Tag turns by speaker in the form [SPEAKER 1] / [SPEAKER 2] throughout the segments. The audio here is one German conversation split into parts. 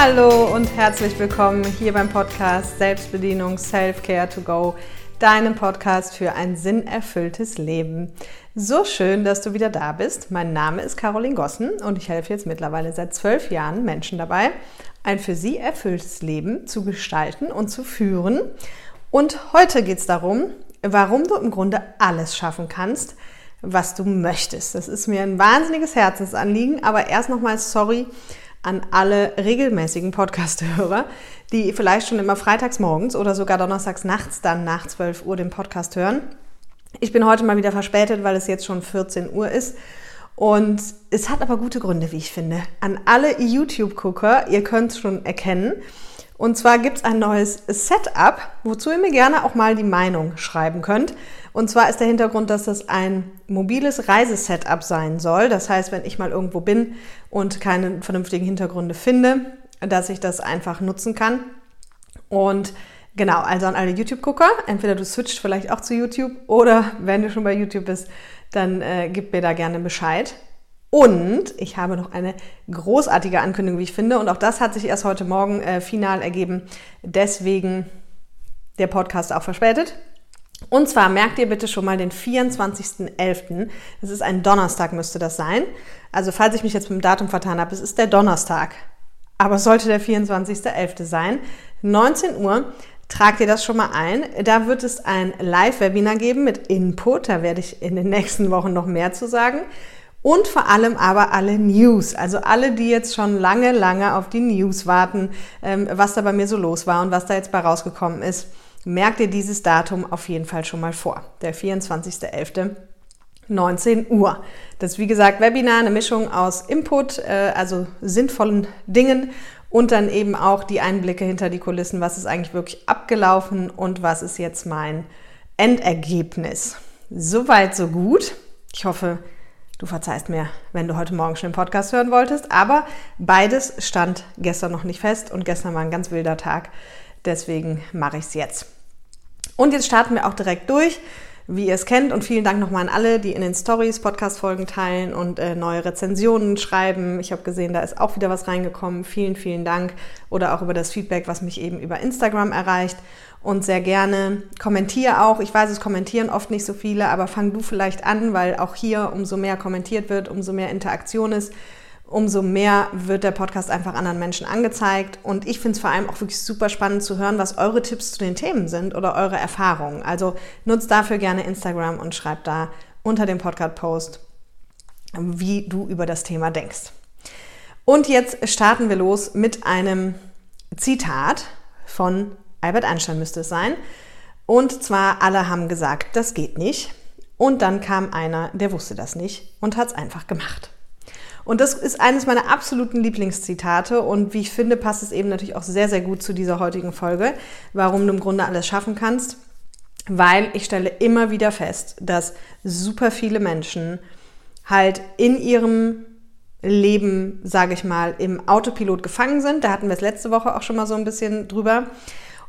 [SPEAKER 1] Hallo und herzlich willkommen hier beim Podcast Selbstbedienung Self-Care to Go, deinem Podcast für ein sinnerfülltes Leben. So schön, dass du wieder da bist. Mein Name ist Caroline Gossen und ich helfe jetzt mittlerweile seit zwölf Jahren Menschen dabei, ein für sie erfülltes Leben zu gestalten und zu führen. Und heute geht es darum, warum du im Grunde alles schaffen kannst, was du möchtest. Das ist mir ein wahnsinniges Herzensanliegen, aber erst nochmal sorry an alle regelmäßigen Podcast-Hörer, die vielleicht schon immer freitags morgens oder sogar donnerstags nachts dann nach 12 Uhr den Podcast hören. Ich bin heute mal wieder verspätet, weil es jetzt schon 14 Uhr ist. Und es hat aber gute Gründe, wie ich finde. An alle YouTube-Gucker, ihr könnt es schon erkennen. Und zwar gibt es ein neues Setup, wozu ihr mir gerne auch mal die Meinung schreiben könnt. Und zwar ist der Hintergrund, dass das ein mobiles Reisesetup sein soll. Das heißt, wenn ich mal irgendwo bin und keine vernünftigen Hintergründe finde, dass ich das einfach nutzen kann. Und genau, also an alle YouTube-Gucker, entweder du switcht vielleicht auch zu YouTube oder wenn du schon bei YouTube bist, dann äh, gib mir da gerne Bescheid. Und ich habe noch eine großartige Ankündigung, wie ich finde. Und auch das hat sich erst heute Morgen äh, final ergeben. Deswegen der Podcast auch verspätet. Und zwar merkt ihr bitte schon mal den 24.11. Das ist ein Donnerstag, müsste das sein. Also falls ich mich jetzt mit dem Datum vertan habe, es ist der Donnerstag. Aber es sollte der 24.11. sein. 19 Uhr. Tragt ihr das schon mal ein. Da wird es ein Live-Webinar geben mit Input. Da werde ich in den nächsten Wochen noch mehr zu sagen. Und vor allem aber alle News. Also alle, die jetzt schon lange, lange auf die News warten, ähm, was da bei mir so los war und was da jetzt bei rausgekommen ist merkt ihr dieses Datum auf jeden Fall schon mal vor. Der 24.11. 19 Uhr. Das ist wie gesagt Webinar, eine Mischung aus Input, äh, also sinnvollen Dingen und dann eben auch die Einblicke hinter die Kulissen, was ist eigentlich wirklich abgelaufen und was ist jetzt mein Endergebnis. Soweit, so gut. Ich hoffe, du verzeihst mir, wenn du heute Morgen schon den Podcast hören wolltest, aber beides stand gestern noch nicht fest und gestern war ein ganz wilder Tag. Deswegen mache ich es jetzt. Und jetzt starten wir auch direkt durch, wie ihr es kennt. Und vielen Dank nochmal an alle, die in den Stories Podcast-Folgen teilen und äh, neue Rezensionen schreiben. Ich habe gesehen, da ist auch wieder was reingekommen. Vielen, vielen Dank. Oder auch über das Feedback, was mich eben über Instagram erreicht. Und sehr gerne kommentiere auch. Ich weiß, es kommentieren oft nicht so viele, aber fang du vielleicht an, weil auch hier umso mehr kommentiert wird, umso mehr Interaktion ist umso mehr wird der Podcast einfach anderen Menschen angezeigt. Und ich finde es vor allem auch wirklich super spannend zu hören, was eure Tipps zu den Themen sind oder eure Erfahrungen. Also nutzt dafür gerne Instagram und schreibt da unter dem Podcast-Post, wie du über das Thema denkst. Und jetzt starten wir los mit einem Zitat von Albert Einstein müsste es sein. Und zwar, alle haben gesagt, das geht nicht. Und dann kam einer, der wusste das nicht und hat es einfach gemacht. Und das ist eines meiner absoluten Lieblingszitate und wie ich finde, passt es eben natürlich auch sehr, sehr gut zu dieser heutigen Folge, warum du im Grunde alles schaffen kannst. Weil ich stelle immer wieder fest, dass super viele Menschen halt in ihrem Leben, sage ich mal, im Autopilot gefangen sind. Da hatten wir es letzte Woche auch schon mal so ein bisschen drüber.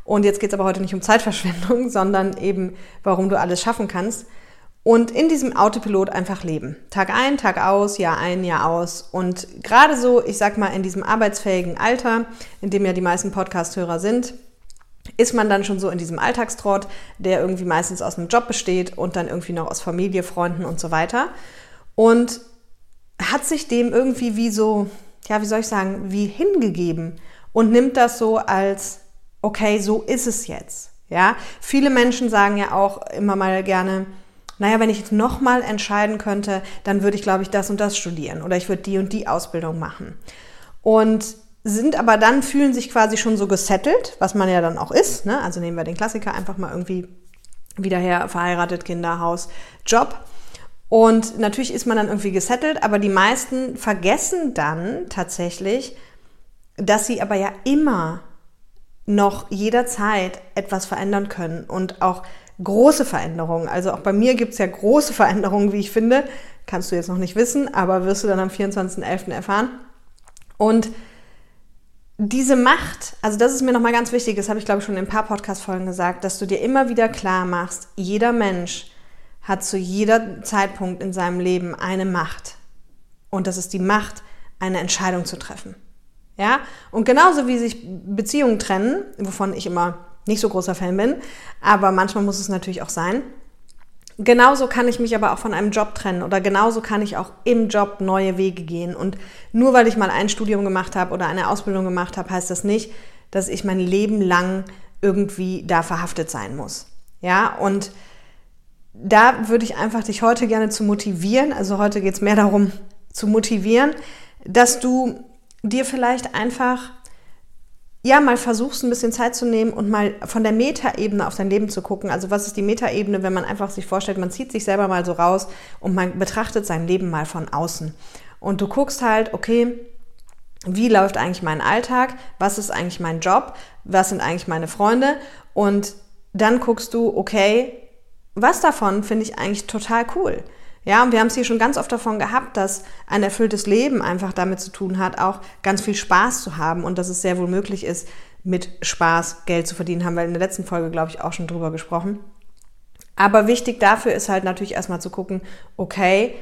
[SPEAKER 1] Und jetzt geht es aber heute nicht um Zeitverschwendung, sondern eben, warum du alles schaffen kannst und in diesem Autopilot einfach leben. Tag ein, Tag aus, Jahr ein, Jahr aus. Und gerade so, ich sag mal, in diesem arbeitsfähigen Alter, in dem ja die meisten Podcast-Hörer sind, ist man dann schon so in diesem Alltagstrott, der irgendwie meistens aus einem Job besteht und dann irgendwie noch aus Familie, Freunden und so weiter. Und hat sich dem irgendwie wie so, ja, wie soll ich sagen, wie hingegeben und nimmt das so als, okay, so ist es jetzt. Ja, viele Menschen sagen ja auch immer mal gerne, naja, wenn ich jetzt nochmal entscheiden könnte, dann würde ich, glaube ich, das und das studieren oder ich würde die und die Ausbildung machen. Und sind aber dann, fühlen sich quasi schon so gesettelt, was man ja dann auch ist. Ne? Also nehmen wir den Klassiker einfach mal irgendwie wieder her, verheiratet, Kinder, Haus, Job. Und natürlich ist man dann irgendwie gesettelt, aber die meisten vergessen dann tatsächlich, dass sie aber ja immer noch jederzeit etwas verändern können und auch große Veränderungen. Also auch bei mir gibt es ja große Veränderungen, wie ich finde. Kannst du jetzt noch nicht wissen, aber wirst du dann am 24.11. erfahren. Und diese Macht, also das ist mir nochmal ganz wichtig, das habe ich glaube ich schon in ein paar Podcast-Folgen gesagt, dass du dir immer wieder klar machst, jeder Mensch hat zu jeder Zeitpunkt in seinem Leben eine Macht. Und das ist die Macht, eine Entscheidung zu treffen. Ja, und genauso wie sich Beziehungen trennen, wovon ich immer nicht so großer Fan bin, aber manchmal muss es natürlich auch sein. Genauso kann ich mich aber auch von einem Job trennen oder genauso kann ich auch im Job neue Wege gehen. Und nur weil ich mal ein Studium gemacht habe oder eine Ausbildung gemacht habe, heißt das nicht, dass ich mein Leben lang irgendwie da verhaftet sein muss. Ja, und da würde ich einfach dich heute gerne zu motivieren. Also heute geht es mehr darum, zu motivieren, dass du dir vielleicht einfach ja, mal versuchst, ein bisschen Zeit zu nehmen und mal von der Metaebene auf dein Leben zu gucken. Also was ist die Metaebene, wenn man einfach sich vorstellt, man zieht sich selber mal so raus und man betrachtet sein Leben mal von außen. Und du guckst halt, okay, wie läuft eigentlich mein Alltag? Was ist eigentlich mein Job? Was sind eigentlich meine Freunde? Und dann guckst du, okay, was davon finde ich eigentlich total cool? Ja, und wir haben es hier schon ganz oft davon gehabt, dass ein erfülltes Leben einfach damit zu tun hat, auch ganz viel Spaß zu haben und dass es sehr wohl möglich ist, mit Spaß Geld zu verdienen. Haben wir in der letzten Folge, glaube ich, auch schon drüber gesprochen. Aber wichtig dafür ist halt natürlich erstmal zu gucken, okay,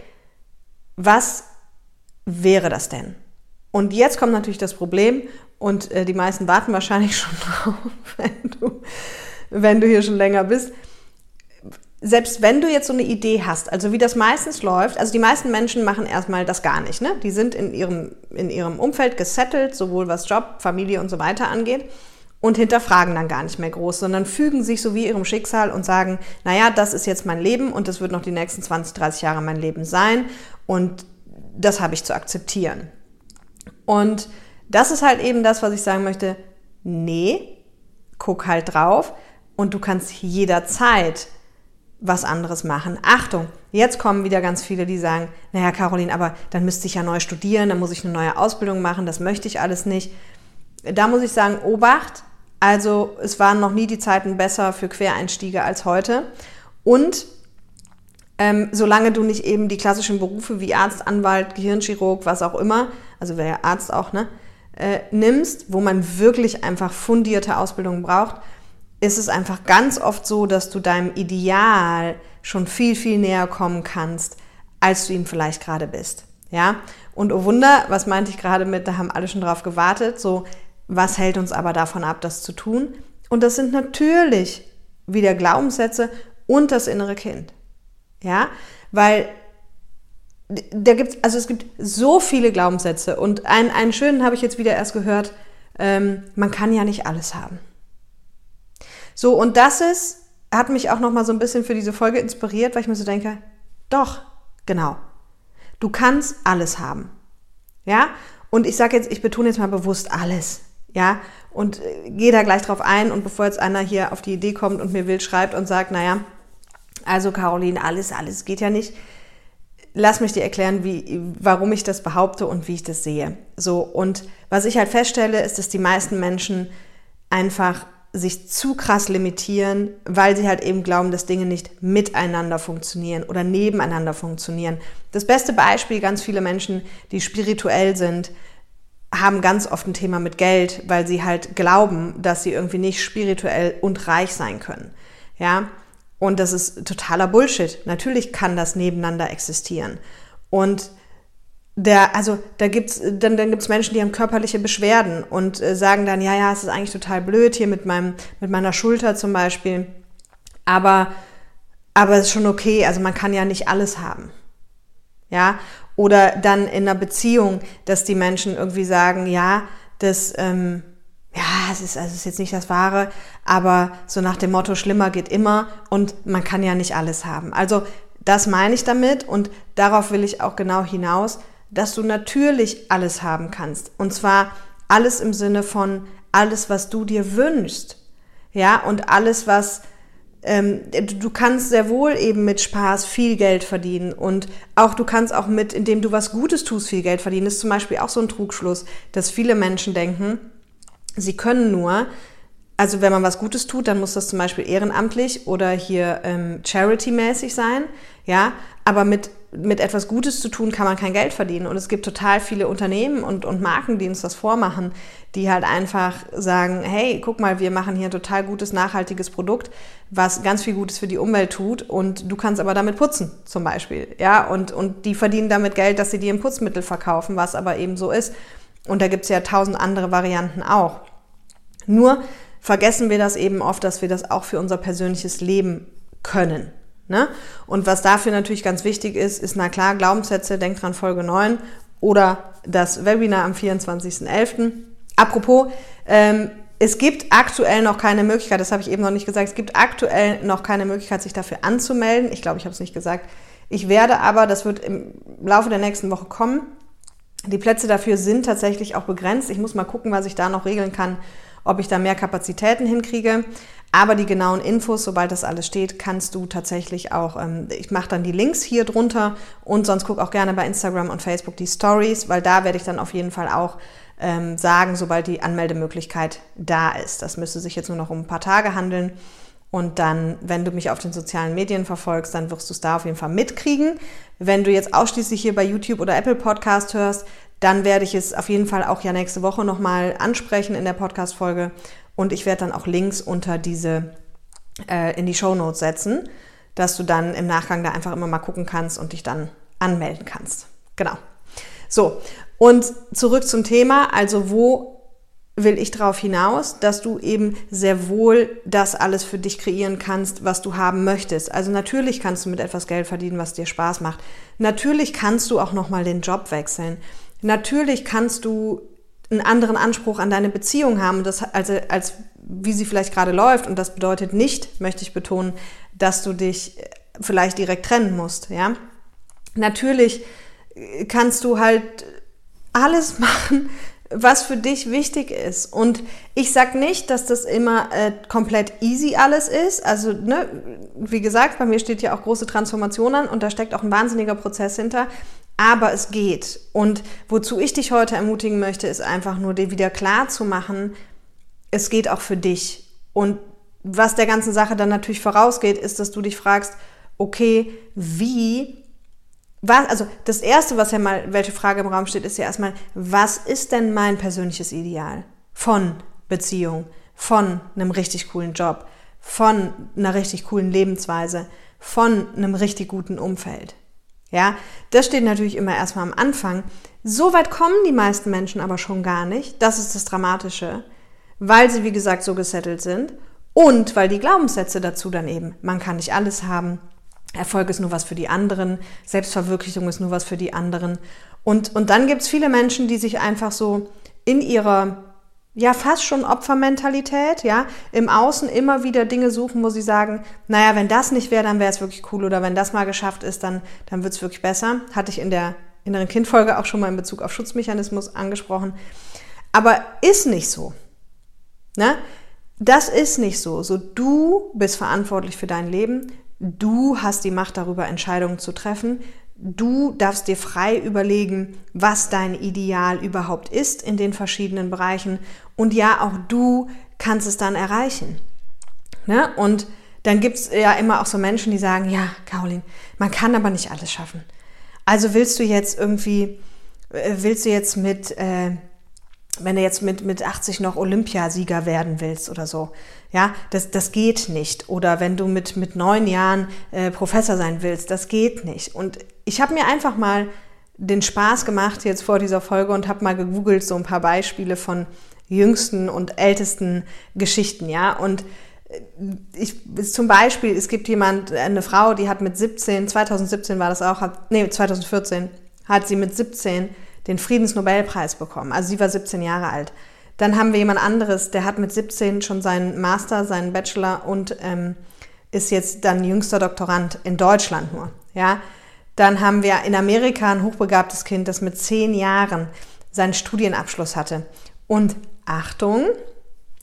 [SPEAKER 1] was wäre das denn? Und jetzt kommt natürlich das Problem, und äh, die meisten warten wahrscheinlich schon drauf, wenn du, wenn du hier schon länger bist selbst wenn du jetzt so eine Idee hast, also wie das meistens läuft, also die meisten Menschen machen erstmal das gar nicht. Ne? Die sind in ihrem, in ihrem Umfeld gesettelt, sowohl was Job, Familie und so weiter angeht und hinterfragen dann gar nicht mehr groß, sondern fügen sich so wie ihrem Schicksal und sagen, naja, das ist jetzt mein Leben und das wird noch die nächsten 20, 30 Jahre mein Leben sein und das habe ich zu akzeptieren. Und das ist halt eben das, was ich sagen möchte, nee, guck halt drauf und du kannst jederzeit was anderes machen. Achtung, jetzt kommen wieder ganz viele, die sagen, naja, Caroline, aber dann müsste ich ja neu studieren, dann muss ich eine neue Ausbildung machen, das möchte ich alles nicht. Da muss ich sagen, Obacht, also es waren noch nie die Zeiten besser für Quereinstiege als heute. Und ähm, solange du nicht eben die klassischen Berufe wie Arzt, Anwalt, Gehirnchirurg, was auch immer, also wäre ja Arzt auch, ne, äh, nimmst, wo man wirklich einfach fundierte Ausbildung braucht, ist es einfach ganz oft so, dass du deinem Ideal schon viel, viel näher kommen kannst, als du ihm vielleicht gerade bist. Ja? Und oh Wunder, was meinte ich gerade mit, da haben alle schon drauf gewartet, so, was hält uns aber davon ab, das zu tun? Und das sind natürlich wieder Glaubenssätze und das innere Kind. Ja? Weil da gibt also es gibt so viele Glaubenssätze und einen, einen schönen habe ich jetzt wieder erst gehört, ähm, man kann ja nicht alles haben. So, und das ist, hat mich auch nochmal so ein bisschen für diese Folge inspiriert, weil ich mir so denke, doch, genau. Du kannst alles haben. Ja? Und ich sage jetzt, ich betone jetzt mal bewusst alles. Ja? Und äh, gehe da gleich drauf ein. Und bevor jetzt einer hier auf die Idee kommt und mir wild schreibt und sagt, naja, also Caroline, alles, alles geht ja nicht. Lass mich dir erklären, wie, warum ich das behaupte und wie ich das sehe. So, und was ich halt feststelle, ist, dass die meisten Menschen einfach sich zu krass limitieren, weil sie halt eben glauben, dass Dinge nicht miteinander funktionieren oder nebeneinander funktionieren. Das beste Beispiel, ganz viele Menschen, die spirituell sind, haben ganz oft ein Thema mit Geld, weil sie halt glauben, dass sie irgendwie nicht spirituell und reich sein können. Ja? Und das ist totaler Bullshit. Natürlich kann das nebeneinander existieren. Und der, also da gibt's, dann, dann gibt's Menschen, die haben körperliche Beschwerden und äh, sagen dann, ja, ja, es ist eigentlich total blöd hier mit meinem, mit meiner Schulter zum Beispiel. Aber, aber es ist schon okay. Also man kann ja nicht alles haben. Ja. Oder dann in einer Beziehung, dass die Menschen irgendwie sagen, ja, das, ähm, ja, es ist, also es ist jetzt nicht das Wahre, aber so nach dem Motto, schlimmer geht immer und man kann ja nicht alles haben. Also das meine ich damit und darauf will ich auch genau hinaus dass du natürlich alles haben kannst. Und zwar alles im Sinne von alles, was du dir wünschst. Ja, und alles, was ähm, du kannst sehr wohl eben mit Spaß viel Geld verdienen und auch du kannst auch mit, indem du was Gutes tust, viel Geld verdienen. Das ist zum Beispiel auch so ein Trugschluss, dass viele Menschen denken, sie können nur, also wenn man was Gutes tut, dann muss das zum Beispiel ehrenamtlich oder hier ähm, charity-mäßig sein, ja, aber mit mit etwas Gutes zu tun, kann man kein Geld verdienen. Und es gibt total viele Unternehmen und, und Marken, die uns das vormachen, die halt einfach sagen, hey, guck mal, wir machen hier ein total gutes, nachhaltiges Produkt, was ganz viel Gutes für die Umwelt tut und du kannst aber damit putzen, zum Beispiel. Ja, und, und die verdienen damit Geld, dass sie dir ein Putzmittel verkaufen, was aber eben so ist. Und da gibt es ja tausend andere Varianten auch. Nur vergessen wir das eben oft, dass wir das auch für unser persönliches Leben können. Ne? Und was dafür natürlich ganz wichtig ist, ist, na klar, Glaubenssätze, denk dran Folge 9 oder das Webinar am 24.11. Apropos, ähm, es gibt aktuell noch keine Möglichkeit, das habe ich eben noch nicht gesagt, es gibt aktuell noch keine Möglichkeit, sich dafür anzumelden. Ich glaube, ich habe es nicht gesagt. Ich werde aber, das wird im Laufe der nächsten Woche kommen, die Plätze dafür sind tatsächlich auch begrenzt. Ich muss mal gucken, was ich da noch regeln kann, ob ich da mehr Kapazitäten hinkriege. Aber die genauen Infos, sobald das alles steht, kannst du tatsächlich auch, ähm, ich mache dann die Links hier drunter und sonst guck auch gerne bei Instagram und Facebook die Stories, weil da werde ich dann auf jeden Fall auch ähm, sagen, sobald die Anmeldemöglichkeit da ist. Das müsste sich jetzt nur noch um ein paar Tage handeln. Und dann, wenn du mich auf den sozialen Medien verfolgst, dann wirst du es da auf jeden Fall mitkriegen. Wenn du jetzt ausschließlich hier bei YouTube oder Apple Podcast hörst, dann werde ich es auf jeden Fall auch ja nächste Woche nochmal ansprechen in der Podcast-Folge. Und ich werde dann auch Links unter diese, äh, in die Show Notes setzen, dass du dann im Nachgang da einfach immer mal gucken kannst und dich dann anmelden kannst. Genau. So, und zurück zum Thema, also wo will ich darauf hinaus, dass du eben sehr wohl das alles für dich kreieren kannst, was du haben möchtest. Also natürlich kannst du mit etwas Geld verdienen, was dir Spaß macht. Natürlich kannst du auch noch mal den Job wechseln. Natürlich kannst du einen anderen Anspruch an deine Beziehung haben, das, also als wie sie vielleicht gerade läuft. Und das bedeutet nicht, möchte ich betonen, dass du dich vielleicht direkt trennen musst. Ja, natürlich kannst du halt alles machen, was für dich wichtig ist. Und ich sag nicht, dass das immer äh, komplett easy alles ist. Also, ne, wie gesagt, bei mir steht ja auch große Transformation an und da steckt auch ein wahnsinniger Prozess hinter. Aber es geht. Und wozu ich dich heute ermutigen möchte, ist einfach nur dir wieder klar zu machen, es geht auch für dich. Und was der ganzen Sache dann natürlich vorausgeht, ist, dass du dich fragst, okay, wie was, also das Erste, was ja mal, welche Frage im Raum steht, ist ja erstmal, was ist denn mein persönliches Ideal von Beziehung, von einem richtig coolen Job, von einer richtig coolen Lebensweise, von einem richtig guten Umfeld? Ja, das steht natürlich immer erstmal am Anfang. So weit kommen die meisten Menschen aber schon gar nicht. Das ist das Dramatische, weil sie, wie gesagt, so gesettelt sind und weil die Glaubenssätze dazu dann eben, man kann nicht alles haben, Erfolg ist nur was für die anderen, Selbstverwirklichung ist nur was für die anderen. Und, und dann gibt es viele Menschen, die sich einfach so in ihrer, ja, fast schon Opfermentalität, ja, im Außen immer wieder Dinge suchen, wo sie sagen, naja, wenn das nicht wäre, dann wäre es wirklich cool oder wenn das mal geschafft ist, dann, dann wird es wirklich besser. Hatte ich in der inneren Kindfolge auch schon mal in Bezug auf Schutzmechanismus angesprochen. Aber ist nicht so. Ne? Das ist nicht so. So, du bist verantwortlich für dein Leben. Du hast die Macht darüber, Entscheidungen zu treffen. Du darfst dir frei überlegen, was dein Ideal überhaupt ist in den verschiedenen Bereichen. Und ja, auch du kannst es dann erreichen. Ne? Und dann gibt es ja immer auch so Menschen, die sagen, ja, Caroline, man kann aber nicht alles schaffen. Also willst du jetzt irgendwie, äh, willst du jetzt mit, äh, wenn du jetzt mit, mit 80 noch Olympiasieger werden willst oder so, ja, das, das geht nicht. Oder wenn du mit, mit neun Jahren äh, Professor sein willst, das geht nicht. Und ich habe mir einfach mal den Spaß gemacht jetzt vor dieser Folge und habe mal gegoogelt so ein paar Beispiele von jüngsten und ältesten Geschichten, ja. Und äh, ich, zum Beispiel, es gibt jemand, eine Frau, die hat mit 17, 2017 war das auch, hat, nee, 2014, hat sie mit 17 den Friedensnobelpreis bekommen. Also sie war 17 Jahre alt. Dann haben wir jemand anderes, der hat mit 17 schon seinen Master, seinen Bachelor und ähm, ist jetzt dann jüngster Doktorand in Deutschland nur. Ja, dann haben wir in Amerika ein hochbegabtes Kind, das mit zehn Jahren seinen Studienabschluss hatte. Und Achtung,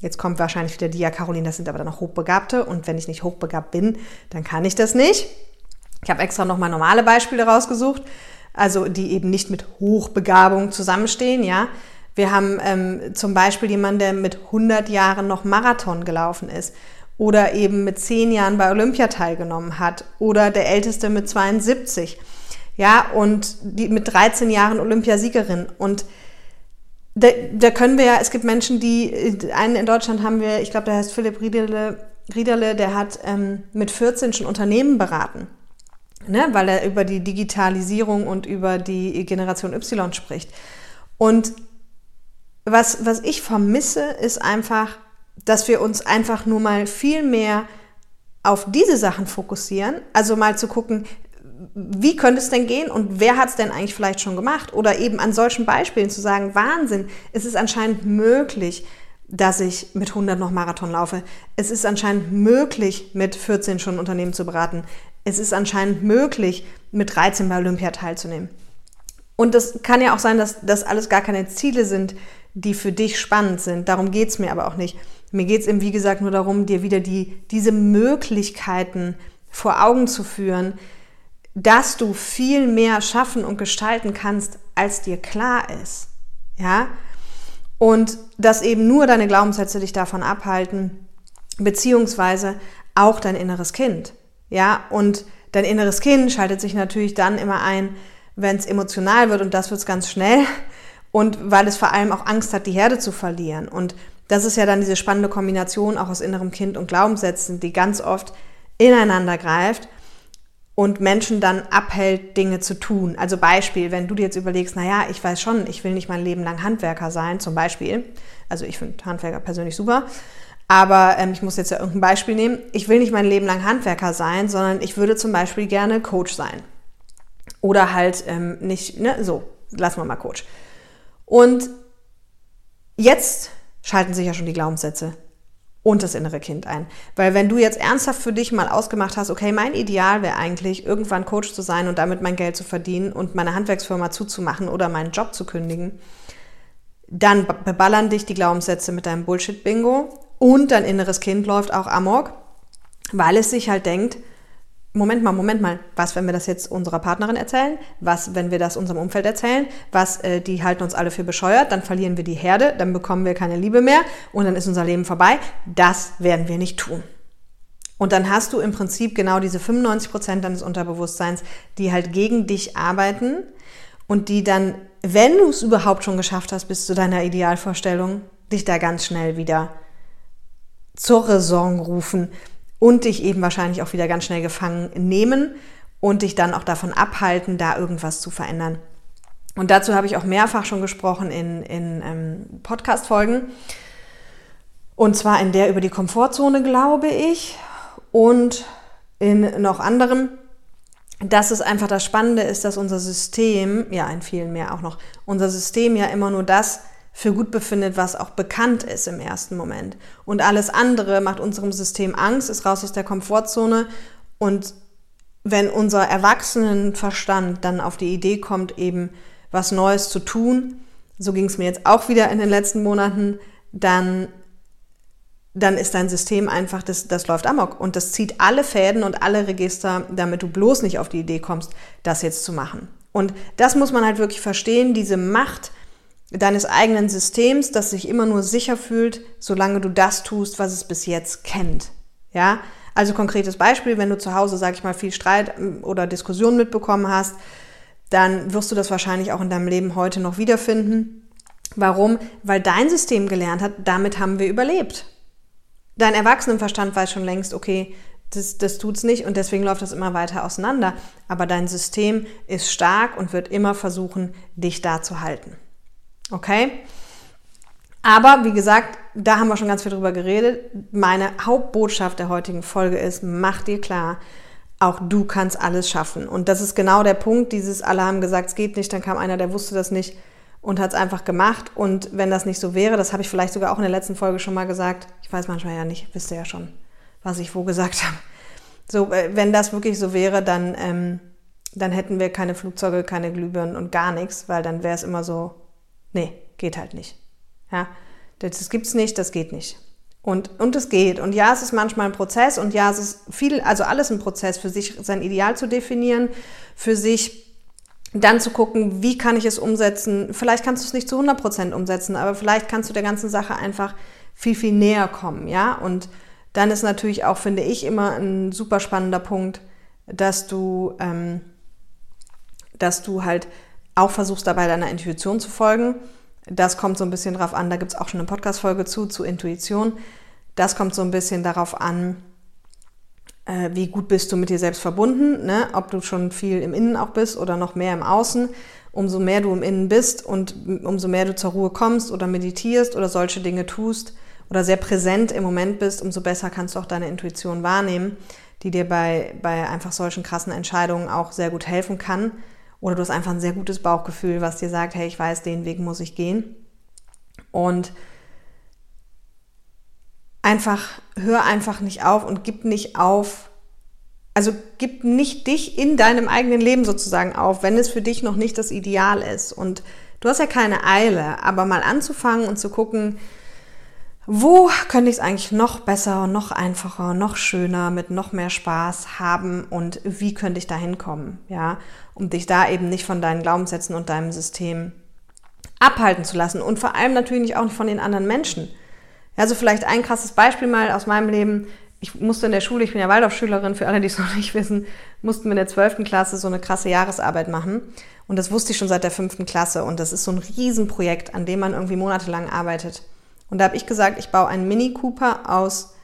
[SPEAKER 1] jetzt kommt wahrscheinlich wieder die, ja Caroline, das sind aber dann noch Hochbegabte und wenn ich nicht hochbegabt bin, dann kann ich das nicht. Ich habe extra nochmal normale Beispiele rausgesucht, also die eben nicht mit Hochbegabung zusammenstehen, ja. Wir haben ähm, zum Beispiel jemanden, der mit 100 Jahren noch Marathon gelaufen ist oder eben mit 10 Jahren bei Olympia teilgenommen hat oder der Älteste mit 72. Ja, und die mit 13 Jahren Olympiasiegerin. Und da, da können wir ja, es gibt Menschen, die, einen in Deutschland haben wir, ich glaube, der heißt Philipp Riederle, Riederle der hat ähm, mit 14 schon Unternehmen beraten. Ne, weil er über die Digitalisierung und über die Generation Y spricht. Und was, was ich vermisse, ist einfach, dass wir uns einfach nur mal viel mehr auf diese Sachen fokussieren. Also mal zu gucken, wie könnte es denn gehen und wer hat es denn eigentlich vielleicht schon gemacht? Oder eben an solchen Beispielen zu sagen, Wahnsinn, es ist anscheinend möglich, dass ich mit 100 noch Marathon laufe. Es ist anscheinend möglich, mit 14 schon Unternehmen zu beraten. Es ist anscheinend möglich, mit 13 bei Olympia teilzunehmen. Und das kann ja auch sein, dass das alles gar keine Ziele sind, die für dich spannend sind. Darum geht es mir aber auch nicht. Mir geht es eben, wie gesagt, nur darum, dir wieder die, diese Möglichkeiten vor Augen zu führen, dass du viel mehr schaffen und gestalten kannst, als dir klar ist. Ja? Und dass eben nur deine Glaubenssätze dich davon abhalten, beziehungsweise auch dein inneres Kind. Ja? Und dein inneres Kind schaltet sich natürlich dann immer ein, wenn es emotional wird und das wird es ganz schnell. Und weil es vor allem auch Angst hat, die Herde zu verlieren. Und das ist ja dann diese spannende Kombination auch aus innerem Kind und Glaubenssätzen, die ganz oft ineinander greift und Menschen dann abhält, Dinge zu tun. Also Beispiel, wenn du dir jetzt überlegst, naja, ich weiß schon, ich will nicht mein Leben lang Handwerker sein, zum Beispiel. Also ich finde Handwerker persönlich super. Aber ähm, ich muss jetzt ja irgendein Beispiel nehmen. Ich will nicht mein Leben lang Handwerker sein, sondern ich würde zum Beispiel gerne Coach sein. Oder halt ähm, nicht, ne, so, lassen wir mal Coach. Und jetzt schalten sich ja schon die Glaubenssätze und das innere Kind ein. Weil wenn du jetzt ernsthaft für dich mal ausgemacht hast, okay, mein Ideal wäre eigentlich, irgendwann Coach zu sein und damit mein Geld zu verdienen und meine Handwerksfirma zuzumachen oder meinen Job zu kündigen, dann beballern dich die Glaubenssätze mit deinem Bullshit-Bingo und dein inneres Kind läuft auch amok, weil es sich halt denkt, Moment mal, Moment mal, was, wenn wir das jetzt unserer Partnerin erzählen? Was, wenn wir das unserem Umfeld erzählen? Was, äh, die halten uns alle für bescheuert, dann verlieren wir die Herde, dann bekommen wir keine Liebe mehr und dann ist unser Leben vorbei. Das werden wir nicht tun. Und dann hast du im Prinzip genau diese 95 Prozent deines Unterbewusstseins, die halt gegen dich arbeiten und die dann, wenn du es überhaupt schon geschafft hast bis zu deiner Idealvorstellung, dich da ganz schnell wieder zur Raison rufen und dich eben wahrscheinlich auch wieder ganz schnell gefangen nehmen und dich dann auch davon abhalten, da irgendwas zu verändern. Und dazu habe ich auch mehrfach schon gesprochen in, in ähm, Podcast-Folgen. Und zwar in der über die Komfortzone, glaube ich, und in noch anderen, dass es einfach das Spannende ist, dass unser System, ja, in vielen mehr auch noch, unser System ja immer nur das für gut befindet, was auch bekannt ist im ersten Moment. Und alles andere macht unserem System Angst, ist raus aus der Komfortzone. Und wenn unser Erwachsenenverstand dann auf die Idee kommt, eben was Neues zu tun, so ging es mir jetzt auch wieder in den letzten Monaten, dann, dann ist dein System einfach, das, das läuft amok und das zieht alle Fäden und alle Register, damit du bloß nicht auf die Idee kommst, das jetzt zu machen. Und das muss man halt wirklich verstehen, diese Macht, deines eigenen Systems, das sich immer nur sicher fühlt, solange du das tust, was es bis jetzt kennt. Ja, also konkretes Beispiel, wenn du zu Hause, sag ich mal, viel Streit ähm, oder Diskussion mitbekommen hast, dann wirst du das wahrscheinlich auch in deinem Leben heute noch wiederfinden. Warum? Weil dein System gelernt hat, damit haben wir überlebt. Dein Erwachsenenverstand weiß schon längst, okay, das, das tut's nicht und deswegen läuft das immer weiter auseinander. Aber dein System ist stark und wird immer versuchen, dich da zu halten. Okay? Aber wie gesagt, da haben wir schon ganz viel drüber geredet. Meine Hauptbotschaft der heutigen Folge ist, mach dir klar, auch du kannst alles schaffen. Und das ist genau der Punkt, dieses alle haben gesagt, es geht nicht, dann kam einer, der wusste das nicht und hat es einfach gemacht. Und wenn das nicht so wäre, das habe ich vielleicht sogar auch in der letzten Folge schon mal gesagt, ich weiß manchmal ja nicht, wisst ihr ja schon, was ich wo gesagt habe. So, äh, wenn das wirklich so wäre, dann, ähm, dann hätten wir keine Flugzeuge, keine Glühbirnen und gar nichts, weil dann wäre es immer so nee, geht halt nicht. Ja, das gibt's nicht, das geht nicht. Und, und es geht. Und ja, es ist manchmal ein Prozess und ja, es ist viel, also alles ein Prozess, für sich sein Ideal zu definieren, für sich dann zu gucken, wie kann ich es umsetzen. Vielleicht kannst du es nicht zu 100 Prozent umsetzen, aber vielleicht kannst du der ganzen Sache einfach viel, viel näher kommen, ja. Und dann ist natürlich auch, finde ich, immer ein super spannender Punkt, dass du, ähm, dass du halt auch versuchst dabei deiner Intuition zu folgen. Das kommt so ein bisschen darauf an, da gibt es auch schon eine Podcast-Folge zu, zu Intuition. Das kommt so ein bisschen darauf an, äh, wie gut bist du mit dir selbst verbunden, ne? ob du schon viel im Innen auch bist oder noch mehr im Außen. umso mehr du im Innen bist und umso mehr du zur Ruhe kommst oder meditierst oder solche Dinge tust oder sehr präsent im Moment bist, umso besser kannst du auch deine Intuition wahrnehmen, die dir bei, bei einfach solchen krassen Entscheidungen auch sehr gut helfen kann. Oder du hast einfach ein sehr gutes Bauchgefühl, was dir sagt, hey, ich weiß, den Weg muss ich gehen. Und einfach, hör einfach nicht auf und gib nicht auf, also gib nicht dich in deinem eigenen Leben sozusagen auf, wenn es für dich noch nicht das Ideal ist. Und du hast ja keine Eile, aber mal anzufangen und zu gucken, wo könnte ich es eigentlich noch besser, noch einfacher, noch schöner, mit noch mehr Spaß haben und wie könnte ich da hinkommen, ja, um dich da eben nicht von deinen Glaubenssätzen und deinem System abhalten zu lassen und vor allem natürlich auch nicht von den anderen Menschen. Also vielleicht ein krasses Beispiel mal aus meinem Leben ich musste in der Schule, ich bin ja Waldorfschülerin, für alle, die es noch nicht wissen, mussten wir in der 12. Klasse so eine krasse Jahresarbeit machen. Und das wusste ich schon seit der 5. Klasse. Und das ist so ein Riesenprojekt, an dem man irgendwie monatelang arbeitet. Und da habe ich gesagt, ich baue einen Mini Cooper aus,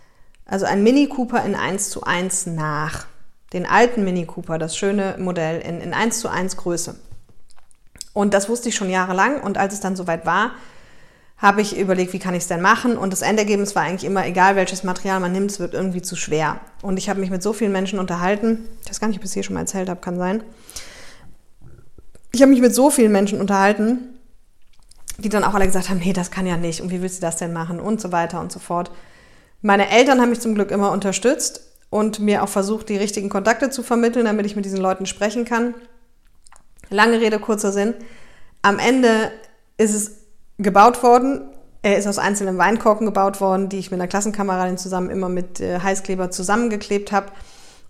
[SPEAKER 1] also einen Mini Cooper in 1 zu 1 nach. Den alten Mini Cooper, das schöne Modell in, in 1 zu 1 Größe. Und das wusste ich schon jahrelang. Und als es dann soweit war, habe ich überlegt, wie kann ich es denn machen? Und das Endergebnis war eigentlich immer, egal welches Material man nimmt, es wird irgendwie zu schwer. Und ich habe mich mit so vielen Menschen unterhalten, ich weiß gar nicht, ob ich es hier schon mal erzählt habe, kann sein. Ich habe mich mit so vielen Menschen unterhalten, die dann auch alle gesagt haben, nee, das kann ja nicht und wie willst du das denn machen und so weiter und so fort. Meine Eltern haben mich zum Glück immer unterstützt und mir auch versucht, die richtigen Kontakte zu vermitteln, damit ich mit diesen Leuten sprechen kann. Lange Rede, kurzer Sinn. Am Ende ist es gebaut worden. Er ist aus einzelnen Weinkorken gebaut worden, die ich mit einer Klassenkameradin zusammen immer mit äh, Heißkleber zusammengeklebt habe.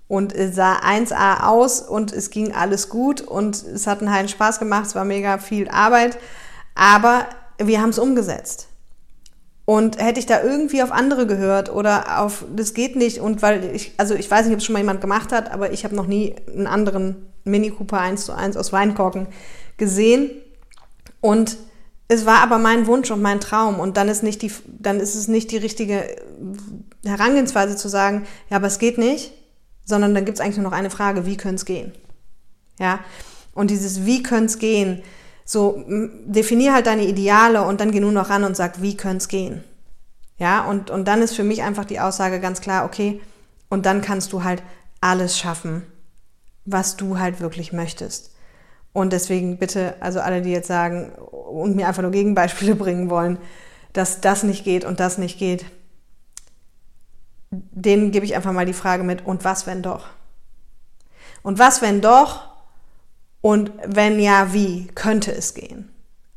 [SPEAKER 1] Und es sah 1A aus und es ging alles gut und es hat einen heilen Spaß gemacht, es war mega viel Arbeit, aber wir haben es umgesetzt. Und hätte ich da irgendwie auf andere gehört oder auf, das geht nicht und weil ich, also ich weiß nicht, ob es schon mal jemand gemacht hat, aber ich habe noch nie einen anderen Mini Cooper 1 zu 1 aus Weinkorken gesehen und es war aber mein Wunsch und mein Traum und dann ist nicht die, dann ist es nicht die richtige Herangehensweise zu sagen, ja, aber es geht nicht, sondern dann gibt es eigentlich nur noch eine Frage, wie könnte es gehen? Ja, und dieses wie könnte es gehen, so definier halt deine Ideale und dann geh nur noch ran und sag, wie könnte es gehen? Ja, und, und dann ist für mich einfach die Aussage ganz klar, okay, und dann kannst du halt alles schaffen, was du halt wirklich möchtest. Und deswegen bitte, also alle, die jetzt sagen und mir einfach nur Gegenbeispiele bringen wollen, dass das nicht geht und das nicht geht, denen gebe ich einfach mal die Frage mit, und was, wenn doch? Und was, wenn doch? Und wenn ja, wie könnte es gehen?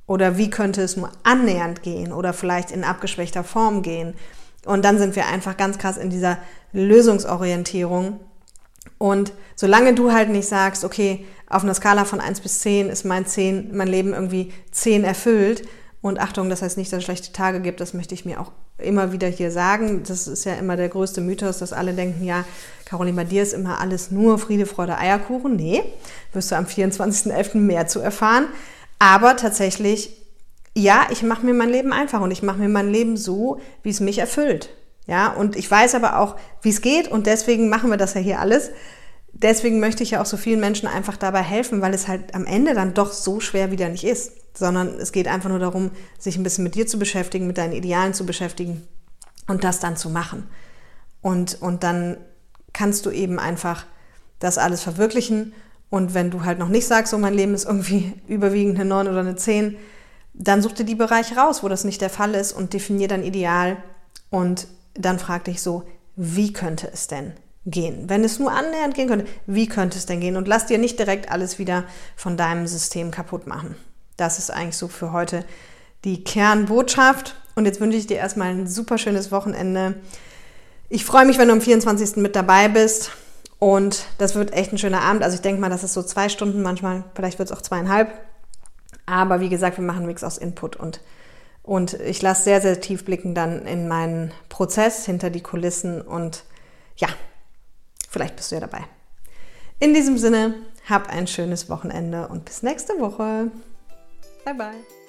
[SPEAKER 1] Oder wie könnte es nur annähernd gehen oder vielleicht in abgeschwächter Form gehen? Und dann sind wir einfach ganz krass in dieser Lösungsorientierung. Und solange du halt nicht sagst, okay, auf einer Skala von 1 bis 10 ist mein 10, mein Leben irgendwie 10 erfüllt. Und Achtung, das heißt nicht, dass es schlechte Tage gibt, das möchte ich mir auch immer wieder hier sagen. Das ist ja immer der größte Mythos, dass alle denken, ja, Caroline, bei dir ist immer alles nur Friede, Freude, Eierkuchen. Nee, wirst du am 24.11. mehr zu erfahren. Aber tatsächlich, ja, ich mache mir mein Leben einfach und ich mache mir mein Leben so, wie es mich erfüllt. Ja, und ich weiß aber auch, wie es geht und deswegen machen wir das ja hier alles deswegen möchte ich ja auch so vielen Menschen einfach dabei helfen, weil es halt am Ende dann doch so schwer wieder nicht ist, sondern es geht einfach nur darum, sich ein bisschen mit dir zu beschäftigen, mit deinen Idealen zu beschäftigen und das dann zu machen. Und, und dann kannst du eben einfach das alles verwirklichen. Und wenn du halt noch nicht sagst, so mein Leben ist irgendwie überwiegend eine 9 oder eine 10, dann such dir die Bereiche raus, wo das nicht der Fall ist und definier dein Ideal. Und dann frag dich so, wie könnte es denn gehen? Wenn es nur annähernd gehen könnte, wie könnte es denn gehen? Und lass dir nicht direkt alles wieder von deinem System kaputt machen. Das ist eigentlich so für heute die Kernbotschaft. Und jetzt wünsche ich dir erstmal ein super schönes Wochenende. Ich freue mich, wenn du am 24. mit dabei bist. Und das wird echt ein schöner Abend. Also ich denke mal, das ist so zwei Stunden manchmal. Vielleicht wird es auch zweieinhalb. Aber wie gesagt, wir machen Mix aus Input und, und ich lasse sehr, sehr tief blicken dann in meinen Prozess hinter die Kulissen. Und ja, Vielleicht bist du ja dabei. In diesem Sinne, hab ein schönes Wochenende und bis nächste Woche. Bye bye.